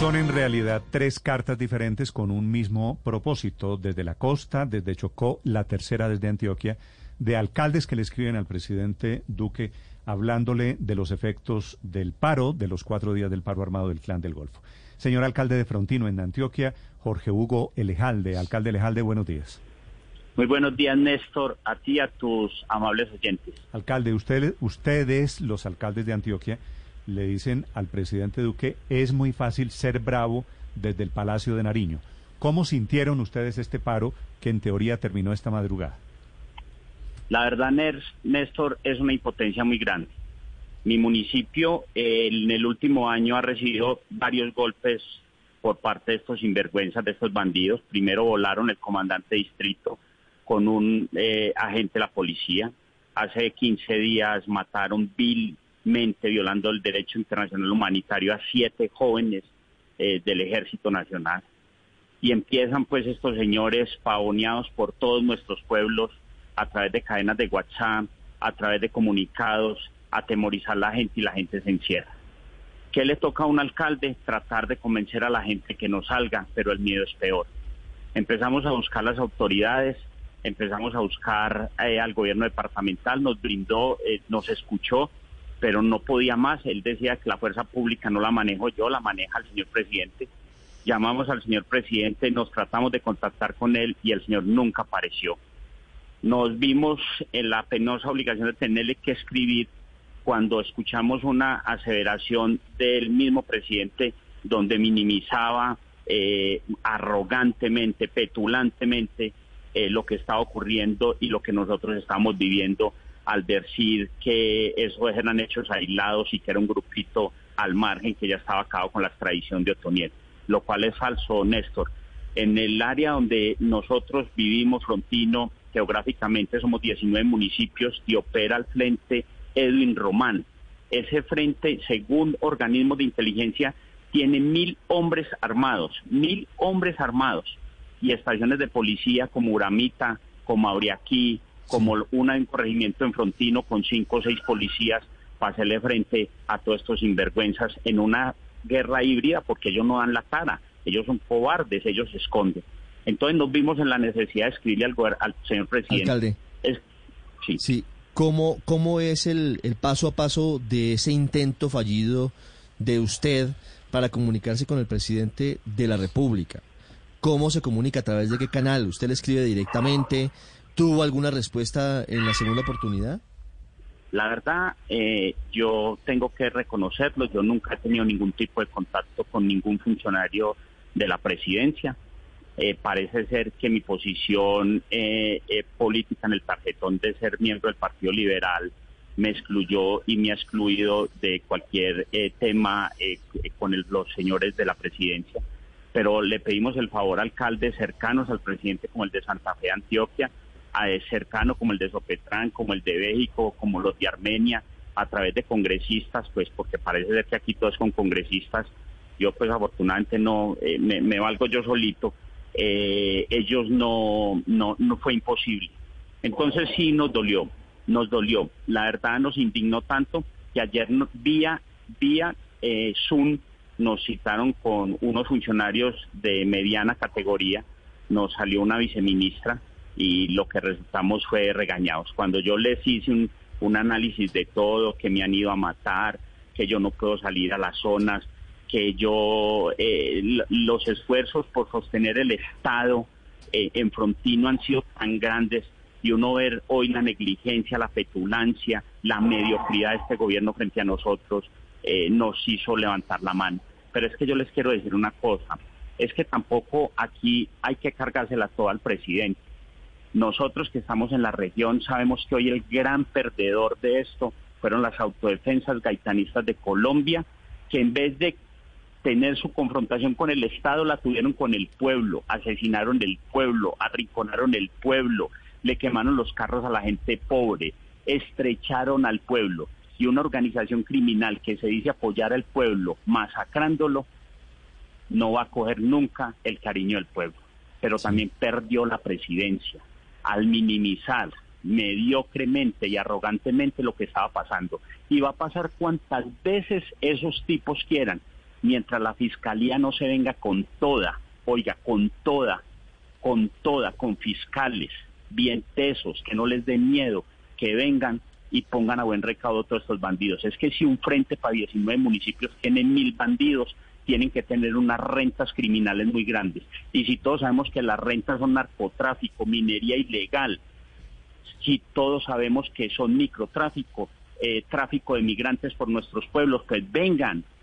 Son en realidad tres cartas diferentes con un mismo propósito, desde la costa, desde Chocó, la tercera desde Antioquia, de alcaldes que le escriben al presidente Duque hablándole de los efectos del paro, de los cuatro días del paro armado del Clan del Golfo. Señor alcalde de Frontino, en Antioquia, Jorge Hugo Elejalde. Alcalde Elejalde, buenos días. Muy buenos días, Néstor, a ti y a tus amables oyentes. Alcalde, usted, ustedes, los alcaldes de Antioquia, le dicen al presidente Duque, es muy fácil ser bravo desde el Palacio de Nariño. ¿Cómo sintieron ustedes este paro que en teoría terminó esta madrugada? La verdad, Néstor, es una impotencia muy grande. Mi municipio eh, en el último año ha recibido varios golpes por parte de estos sinvergüenzas, de estos bandidos. Primero volaron el comandante distrito con un eh, agente de la policía. Hace 15 días mataron vilmente, violando el derecho internacional humanitario, a siete jóvenes eh, del Ejército Nacional. Y empiezan pues estos señores pavoneados por todos nuestros pueblos a través de cadenas de WhatsApp, a través de comunicados, atemorizar a la gente y la gente se encierra. ¿Qué le toca a un alcalde? Tratar de convencer a la gente que no salga, pero el miedo es peor. Empezamos a buscar las autoridades, empezamos a buscar eh, al gobierno departamental, nos brindó, eh, nos escuchó, pero no podía más. Él decía que la fuerza pública no la manejo yo, la maneja el señor presidente. Llamamos al señor presidente, nos tratamos de contactar con él y el señor nunca apareció nos vimos en la penosa obligación de tenerle que escribir cuando escuchamos una aseveración del mismo presidente donde minimizaba eh, arrogantemente, petulantemente eh, lo que estaba ocurriendo y lo que nosotros estamos viviendo al decir que esos eran hechos aislados y que era un grupito al margen que ya estaba acabado con la extradición de Otoniel, lo cual es falso, Néstor. En el área donde nosotros vivimos, Frontino, geográficamente somos 19 municipios y opera el frente Edwin Román. Ese frente, según organismos de inteligencia, tiene mil hombres armados, mil hombres armados y estaciones de policía como Uramita, como Auriaquí, como una en corregimiento en Frontino con cinco o seis policías para hacerle frente a todos estos sinvergüenzas en una guerra híbrida porque ellos no dan la cara, ellos son cobardes, ellos se esconden. Entonces nos vimos en la necesidad de escribirle al, al señor presidente. Alcalde. sí. sí. ¿Cómo, ¿Cómo es el, el paso a paso de ese intento fallido de usted para comunicarse con el presidente de la República? ¿Cómo se comunica? ¿A través de qué canal? ¿Usted le escribe directamente? ¿Tuvo alguna respuesta en la segunda oportunidad? La verdad, eh, yo tengo que reconocerlo, yo nunca he tenido ningún tipo de contacto con ningún funcionario de la presidencia. Eh, parece ser que mi posición eh, eh, política en el tarjetón de ser miembro del Partido Liberal me excluyó y me ha excluido de cualquier tema con los señores de la presidencia. Pero le pedimos el favor a alcaldes cercanos al presidente como el de Santa Fe, Antioquia, cercano como el de Sopetrán, como el de México, como los de Armenia, a través de congresistas, pues porque parece ser que aquí todo es con congresistas. Yo pues afortunadamente no, me valgo yo solito eh, ellos no, no, no fue imposible. Entonces sí nos dolió, nos dolió. La verdad nos indignó tanto que ayer vía, vía eh, Zoom nos citaron con unos funcionarios de mediana categoría, nos salió una viceministra y lo que resultamos fue regañados. Cuando yo les hice un, análisis de todo, que me han ido a matar, que yo no puedo salir a las zonas, que yo, eh, los esfuerzos por sostener el Estado eh, en Frontino han sido tan grandes y uno ver hoy la negligencia, la petulancia, la mediocridad de este gobierno frente a nosotros eh, nos hizo levantar la mano. Pero es que yo les quiero decir una cosa, es que tampoco aquí hay que cargársela toda al presidente. Nosotros que estamos en la región sabemos que hoy el gran perdedor de esto fueron las autodefensas gaitanistas de Colombia, que en vez de tener su confrontación con el Estado, la tuvieron con el pueblo, asesinaron el pueblo, arrinconaron el pueblo, le quemaron los carros a la gente pobre, estrecharon al pueblo. Y una organización criminal que se dice apoyar al pueblo, masacrándolo, no va a coger nunca el cariño del pueblo. Pero también perdió la presidencia al minimizar mediocremente y arrogantemente lo que estaba pasando. Y va a pasar cuantas veces esos tipos quieran, mientras la fiscalía no se venga con toda, oiga, con toda, con toda, con fiscales bien tesos, que no les dé miedo, que vengan y pongan a buen recaudo todos estos bandidos. Es que si un frente para 19 municipios tiene mil bandidos, tienen que tener unas rentas criminales muy grandes. Y si todos sabemos que las rentas son narcotráfico, minería ilegal, si todos sabemos que son microtráfico, eh, tráfico de migrantes por nuestros pueblos, pues vengan,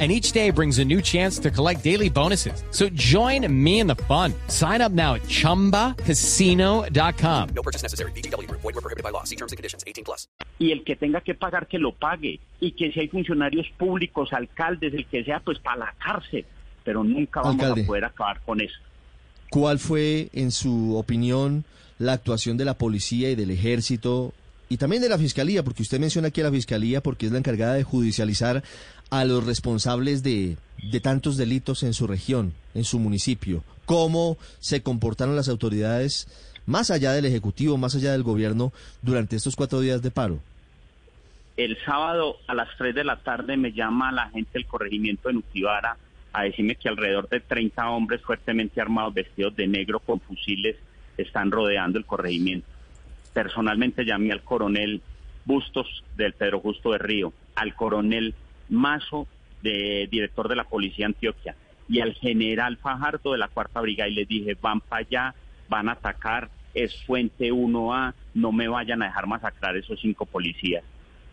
and each day brings a new chance to collect daily bonuses. So join me in the fun. Sign up now at ChumbaCasino.com. No purchase necessary. VGW Group. Void were prohibited by law. See terms and conditions. 18 plus. y el que tenga que pagar que lo pague y que si hay funcionarios públicos, alcaldes, el que sea, pues para la cárcel, pero nunca vamos Alcalde. a poder acabar con eso. ¿Cuál fue, en su opinión, la actuación de la policía y del ejército y también de la fiscalía? Porque usted menciona aquí a la fiscalía porque es la encargada de judicializar a los responsables de, de tantos delitos en su región, en su municipio. ¿Cómo se comportaron las autoridades más allá del Ejecutivo, más allá del gobierno, durante estos cuatro días de paro? El sábado a las 3 de la tarde me llama la gente del corregimiento de Nutibara a decirme que alrededor de 30 hombres fuertemente armados, vestidos de negro con fusiles, están rodeando el corregimiento. Personalmente llamé al coronel Bustos del Pedro Justo de Río, al coronel Mazo, de, director de la Policía Antioquia, y al general Fajardo de la Cuarta Brigada y les dije, van para allá, van a atacar, es Fuente 1A, no me vayan a dejar masacrar esos cinco policías.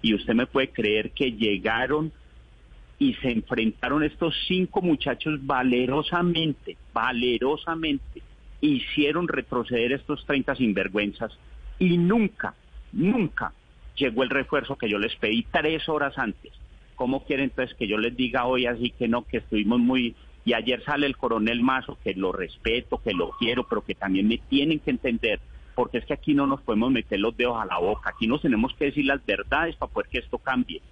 Y usted me puede creer que llegaron y se enfrentaron estos cinco muchachos valerosamente, valerosamente, hicieron retroceder estos 30 sinvergüenzas y nunca, nunca llegó el refuerzo que yo les pedí tres horas antes. ¿Cómo quieren entonces que yo les diga hoy así que no, que estuvimos muy... Y ayer sale el coronel Mazo, que lo respeto, que lo quiero, pero que también me tienen que entender, porque es que aquí no nos podemos meter los dedos a la boca, aquí nos tenemos que decir las verdades para poder que esto cambie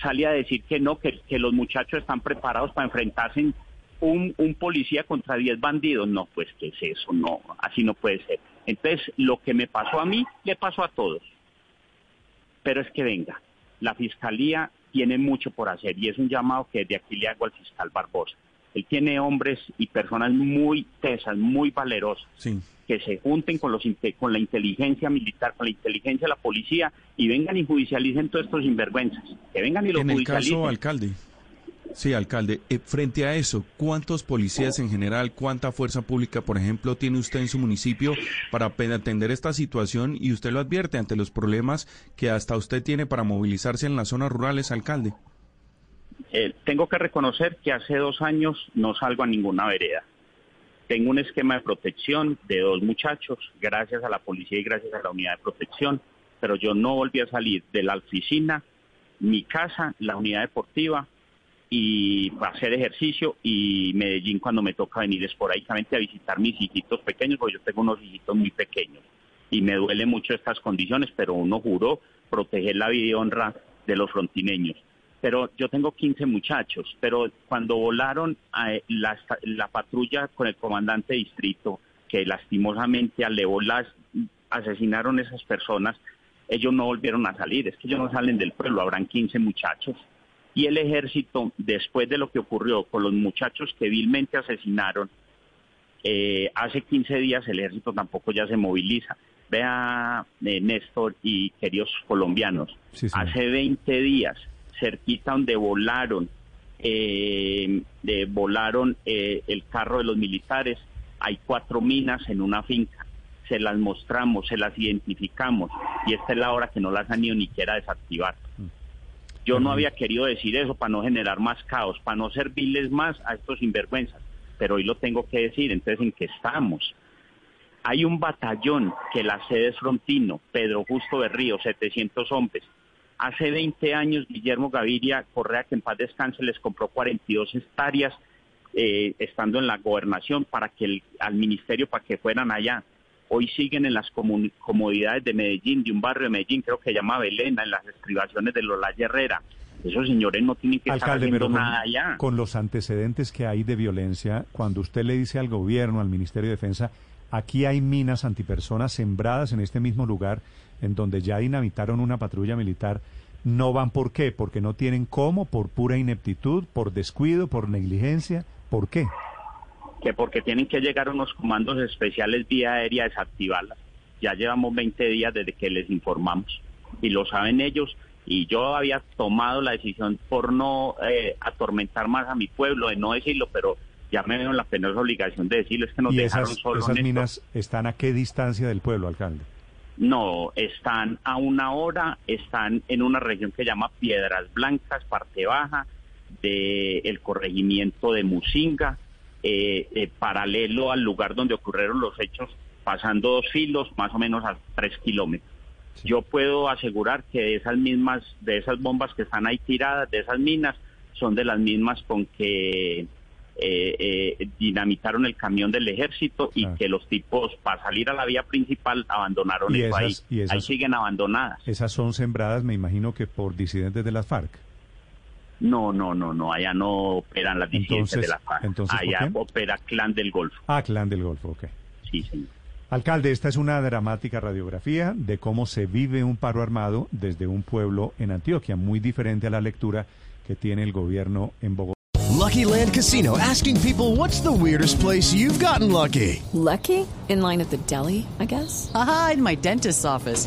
sale a decir que no, que, los muchachos están preparados para enfrentarse en un, un policía contra 10 bandidos. No, pues ¿qué es eso? No, así no puede ser. Entonces, lo que me pasó a mí, le pasó a todos. Pero es que venga, la fiscalía tiene mucho por hacer y es un llamado que de aquí le hago al fiscal Barbosa. Él tiene hombres y personas muy tesas, muy valerosas Sí. que se junten con, los, con la inteligencia militar, con la inteligencia de la policía y vengan y judicialicen todos estos sinvergüenzas. Que vengan y lo En el judicialicen. caso, alcalde. Sí, alcalde. Eh, frente a eso, ¿cuántos policías en general, cuánta fuerza pública, por ejemplo, tiene usted en su municipio para atender esta situación? Y usted lo advierte ante los problemas que hasta usted tiene para movilizarse en las zonas rurales, alcalde. Eh, tengo que reconocer que hace dos años no salgo a ninguna vereda. Tengo un esquema de protección de dos muchachos, gracias a la policía y gracias a la unidad de protección, pero yo no volví a salir de la oficina, mi casa, la unidad deportiva y hacer ejercicio y Medellín cuando me toca venir esporádicamente a visitar mis hijitos pequeños, porque yo tengo unos hijitos muy pequeños y me duele mucho estas condiciones, pero uno juró proteger la vida y honra de los frontineños pero yo tengo 15 muchachos, pero cuando volaron a eh, la, la patrulla con el comandante de distrito, que lastimosamente al las asesinaron esas personas, ellos no volvieron a salir, es que ellos no salen del pueblo, habrán 15 muchachos. Y el ejército, después de lo que ocurrió con los muchachos que vilmente asesinaron, eh, hace 15 días el ejército tampoco ya se moviliza. Vea, eh, Néstor y queridos colombianos, Sí, hace 20 días cerquita donde volaron, eh, de- volaron eh, el carro de los militares, hay cuatro minas en una finca. se las mostramos, se las identificamos y esta es la hora que no las han ido ni siquiera a desactivar. Yo no había querido decir eso para no generar más caos, para no servirles más a estos sinvergüenzas, pero hoy lo tengo que decir, entonces ¿en qué estamos? Hay un batallón que la sede es Frontino, Pedro Justo Berrío, 700 hombres. Hace 20 años Guillermo Gaviria Correa, que en paz descanse, les compró 42 hectáreas eh, estando en la gobernación para que el, al ministerio para que fueran allá. Hoy siguen en las comodidades de Medellín, de un barrio de Medellín, creo que se llama Belena, en las estribaciones de Lolaya Herrera. Esos señores no tienen que estar Alcalde, haciendo pero con, nada allá. con los antecedentes que hay de violencia, cuando usted le dice al gobierno, al Ministerio de Defensa, aquí hay minas antipersonas sembradas en este mismo lugar, en donde ya dinamitaron una patrulla militar, ¿no van por qué? ¿Porque no tienen cómo? ¿Por pura ineptitud? ¿Por descuido? ¿Por negligencia? ¿Por qué? Que porque tienen que llegar unos comandos especiales vía aérea desactivarlas. Ya llevamos 20 días desde que les informamos y lo saben ellos y yo había tomado la decisión por no eh, atormentar más a mi pueblo, de no decirlo, pero ya me veo en la penosa obligación de decirles que nos ¿Y dejaron esas, solos. esas minas están a qué distancia del pueblo, alcalde? No, están a una hora, están en una región que se llama Piedras Blancas, parte baja, del corregimiento de Musinga, eh, eh, paralelo al lugar donde ocurrieron los hechos, pasando dos filos, más o menos a tres kilómetros. Yo puedo asegurar que de esas mismas, de esas bombas que están ahí tiradas, de esas minas, son de las mismas con que eh, eh, dinamitaron el camión del ejército y Claro. que los tipos, para salir a la vía principal, abandonaron Y esas- y esas- Ahí siguen abandonadas. Esas son sembradas, me imagino que por disidentes de las FARC. No, no, no, no, allá no operan las disidencias Entonces- de la FARC. entonces, ¿por allá qué? opera Clan del Golfo. Ah, Clan del Golfo, ok. Sí, señor. Alcalde, esta es una dramática radiografía de cómo se vive un paro armado desde un pueblo en Antioquia, muy diferente a la lectura que tiene el gobierno en Bogotá. Lucky Land Casino asking people what's the weirdest place you've gotten lucky? Lucky? In line at the deli, I guess? Aha, in my dentist's office.